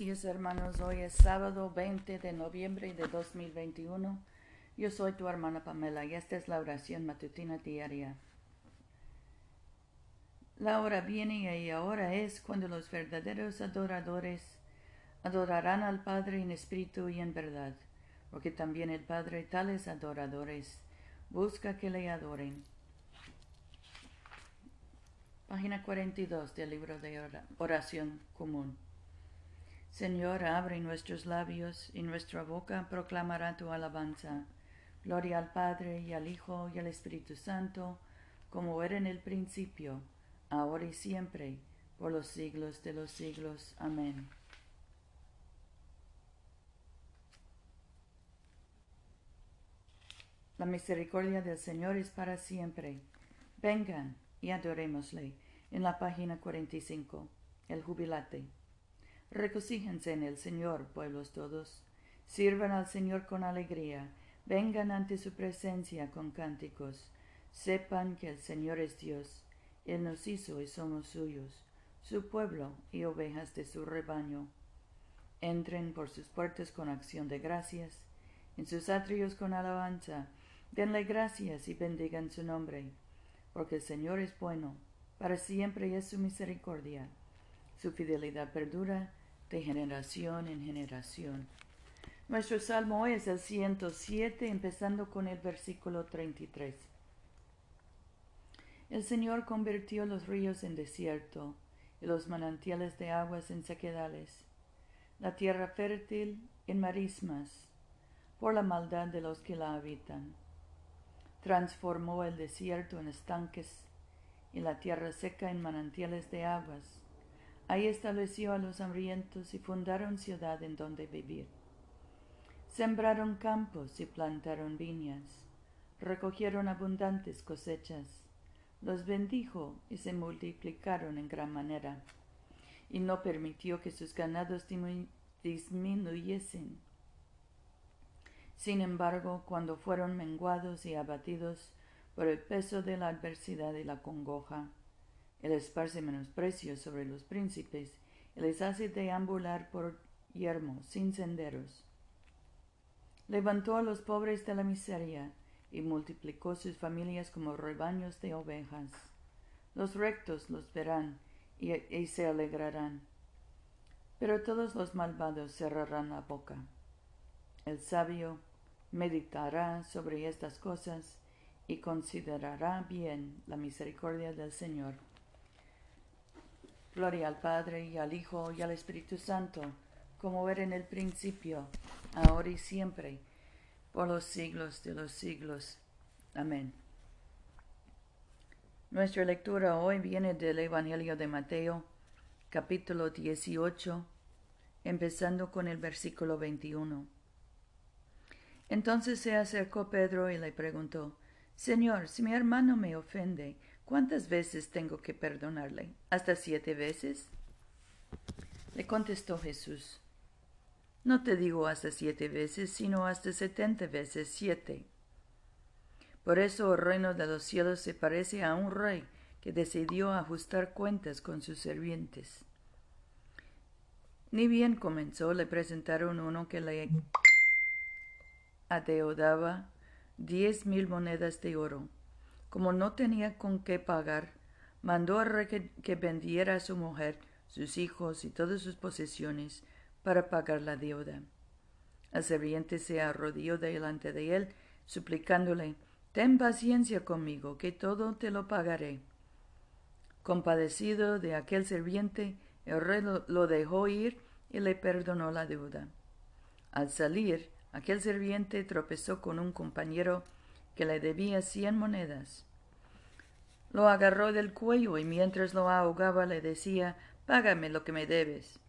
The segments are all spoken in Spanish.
días hermanos, hoy es sábado 20 de noviembre de 2021. Yo soy tu hermana Pamela y esta es la oración matutina diaria. La hora viene y ahora es cuando los verdaderos adoradores adorarán al Padre en espíritu y en verdad, porque también el Padre tales adoradores busca que le adoren. Página 42 del libro de oración común. Señor, abre nuestros labios y nuestra boca proclamará tu alabanza. Gloria al Padre y al Hijo y al Espíritu Santo, como era en el principio, ahora y siempre, por los siglos de los siglos. Amén. La misericordia del Señor es para siempre. Vengan y adorémosle. En la página 45, el jubilate. Recocíjense en el Señor, pueblos todos. Sirvan al Señor con alegría. Vengan ante su presencia con cánticos. Sepan que el Señor es Dios. Él nos hizo y somos suyos, su pueblo y ovejas de su rebaño. Entren por sus puertas con acción de gracias, en sus atrios con alabanza. Denle gracias y bendigan su nombre, porque el Señor es bueno, para siempre es su misericordia. Su fidelidad perdura de generación en generación. Nuestro salmo hoy es el 107, empezando con el versículo 33. El Señor convirtió los ríos en desierto y los manantiales de aguas en sequedales, la tierra fértil en marismas, por la maldad de los que la habitan. Transformó el desierto en estanques y la tierra seca en manantiales de aguas Ahí estableció a los hambrientos y fundaron ciudad en donde vivir. Sembraron campos y plantaron viñas. Recogieron abundantes cosechas. Los bendijo y se multiplicaron en gran manera. Y no permitió que sus ganados disminuyesen. Sin embargo, cuando fueron menguados y abatidos por el peso de la adversidad y la congoja, él esparce menosprecio sobre los príncipes y les hace deambular por yermos sin senderos. Levantó a los pobres de la miseria y multiplicó sus familias como rebaños de ovejas. Los rectos los verán y, y se alegrarán. Pero todos los malvados cerrarán la boca. El sabio meditará sobre estas cosas y considerará bien la misericordia del Señor. Gloria al Padre y al Hijo y al Espíritu Santo, como era en el principio, ahora y siempre, por los siglos de los siglos. Amén. Nuestra lectura hoy viene del Evangelio de Mateo, capítulo 18, empezando con el versículo 21. Entonces se acercó Pedro y le preguntó, Señor, si mi hermano me ofende, ¿Cuántas veces tengo que perdonarle? ¿Hasta siete veces? Le contestó Jesús, No te digo hasta siete veces, sino hasta setenta veces siete. Por eso el reino de los cielos se parece a un rey que decidió ajustar cuentas con sus servientes. Ni bien comenzó, le presentaron uno que le adeudaba diez mil monedas de oro como no tenía con qué pagar, mandó a rey que, vendiera a su mujer, sus hijos y todas sus posesiones para pagar la deuda. El serviente se arrodilló delante de él, suplicándole Ten paciencia conmigo, que todo te lo pagaré. Compadecido de aquel serviente, el rey lo dejó ir y le perdonó la deuda. Al salir, aquel serviente tropezó con un compañero que le debía cien monedas. Lo agarró del cuello y mientras lo ahogaba le decía Págame lo que me debes.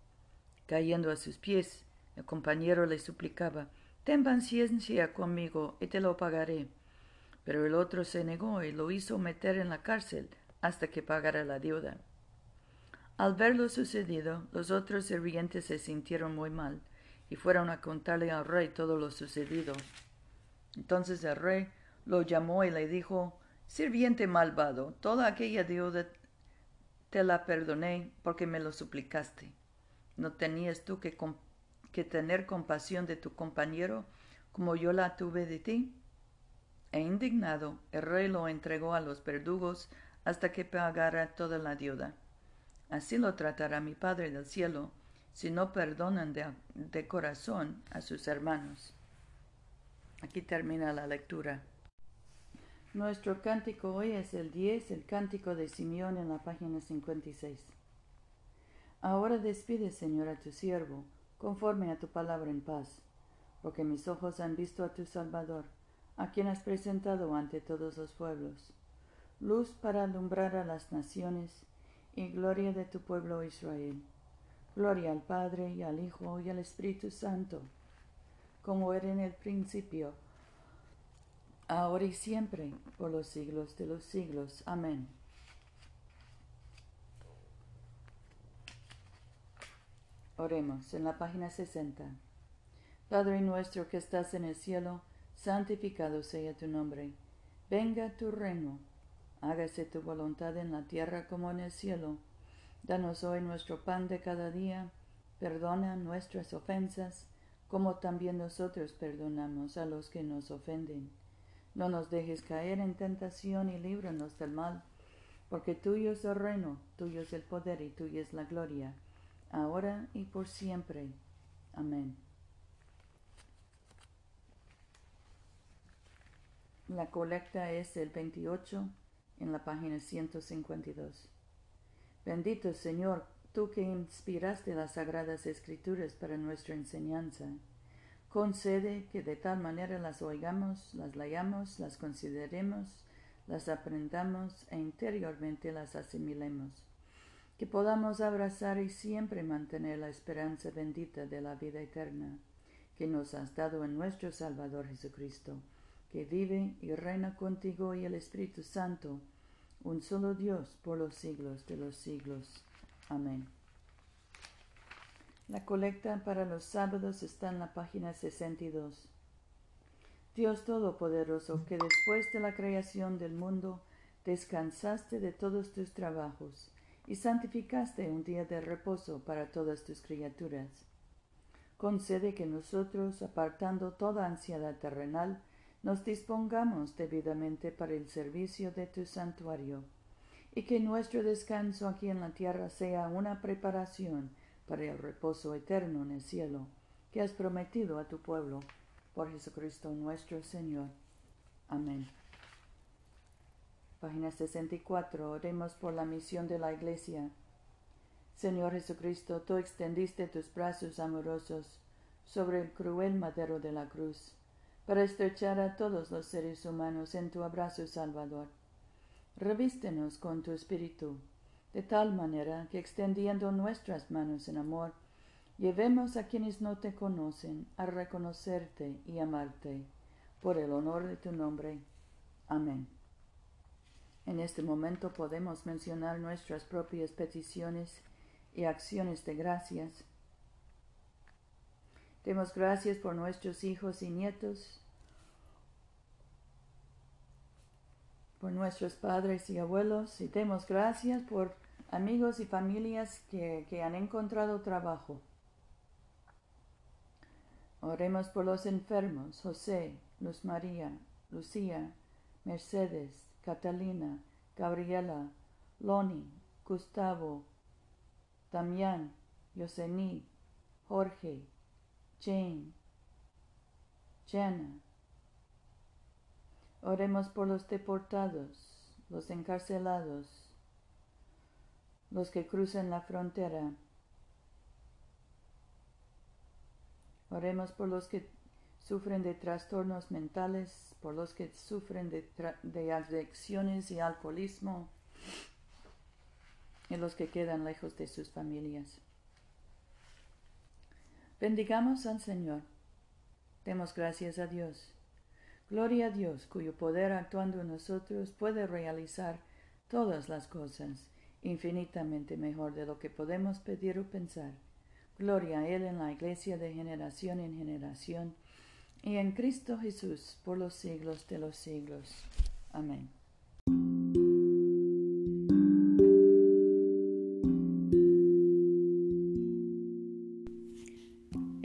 Cayendo a sus pies, el compañero le suplicaba Ten paciencia conmigo y te lo pagaré. Pero el otro se negó y lo hizo meter en la cárcel hasta que pagara la deuda. Al ver lo sucedido, los otros sirvientes se sintieron muy mal y fueron a contarle al rey todo lo sucedido. Entonces el rey lo llamó y le dijo, Sirviente malvado, toda aquella deuda te la perdoné porque me lo suplicaste. ¿No tenías tú que, que tener compasión de tu compañero como yo la tuve de ti? E indignado, el rey lo entregó a los verdugos hasta que pagara toda la deuda. Así lo tratará mi Padre del cielo, si no perdonan de, corazón a sus hermanos. Aquí termina la lectura. Nuestro cántico hoy es el 10, el cántico de Simeón en la página 56. Ahora despide, Señor, a tu siervo, conforme a tu palabra en paz, porque mis ojos han visto a tu Salvador a quien has presentado ante todos los pueblos, luz para alumbrar a las naciones y gloria de tu pueblo Israel. Gloria al Padre y al Hijo y al Espíritu Santo, como era en el principio, ahora y siempre, por los siglos de los siglos. Amén. Oremos en la página 60. Padre nuestro que estás en el cielo, santificado sea tu nombre. Venga tu reino. Hágase tu voluntad en la tierra como en el cielo. Danos hoy nuestro pan de cada día. Perdona nuestras ofensas, como también nosotros perdonamos a los que nos ofenden. No nos dejes caer en tentación y líbranos del mal, porque tuyo es el reino, tuyo es el poder y tuya es la gloria, ahora y por siempre. Amén. La colecta es el 28 en la página 152. Bendito Señor, tú que inspiraste las sagradas escrituras para nuestra enseñanza, concede que de tal manera las oigamos, las leamos, las consideremos, las aprendamos e interiormente las asimilemos, que podamos abrazar y siempre mantener la esperanza bendita de la vida eterna que nos has dado en nuestro Salvador Jesucristo que vive y reina contigo y el Espíritu Santo, un solo Dios por los siglos de los siglos. Amén. La colecta para los sábados está en la página 62. Dios Todopoderoso, que después de la creación del mundo descansaste de todos tus trabajos y santificaste un día de reposo para todas tus criaturas. Concede que nosotros, apartando toda ansiedad terrenal, nos dispongamos debidamente para el servicio de tu santuario, y que nuestro descanso aquí en la tierra sea una preparación para el reposo eterno en el cielo, que has prometido a tu pueblo, por Jesucristo nuestro Señor. Amén. Página 64. Oremos por la misión de la Iglesia. Señor Jesucristo, tú extendiste tus brazos amorosos sobre el cruel madero de la cruz para estrechar a todos los seres humanos en tu abrazo salvador. Revístenos con tu espíritu, de tal manera que extendiendo nuestras manos en amor, llevemos a quienes no te conocen a reconocerte y amarte, por el honor de tu nombre. Amén. En este momento podemos mencionar nuestras propias peticiones y acciones de gracias Demos gracias por nuestros hijos y nietos, por nuestros padres y abuelos, y demos gracias por amigos y familias que, que han encontrado trabajo. Oremos por los enfermos, José, Luz María, Lucía, Mercedes, Catalina, Gabriela, Loni, Gustavo, Damián, Yosení, Jorge, Jane, Jenna. Oremos por los deportados, los encarcelados, los que cruzan la frontera. Oremos por los que sufren de trastornos mentales, por los que sufren de, de adicciones y alcoholismo, y los que quedan lejos de sus familias. Bendigamos al Señor. Demos gracias a Dios. Gloria a Dios, cuyo poder actuando en nosotros puede realizar todas las cosas infinitamente mejor de lo que podemos pedir o pensar. Gloria a Él en la Iglesia de generación en generación y en Cristo Jesús por los siglos de los siglos. Amén.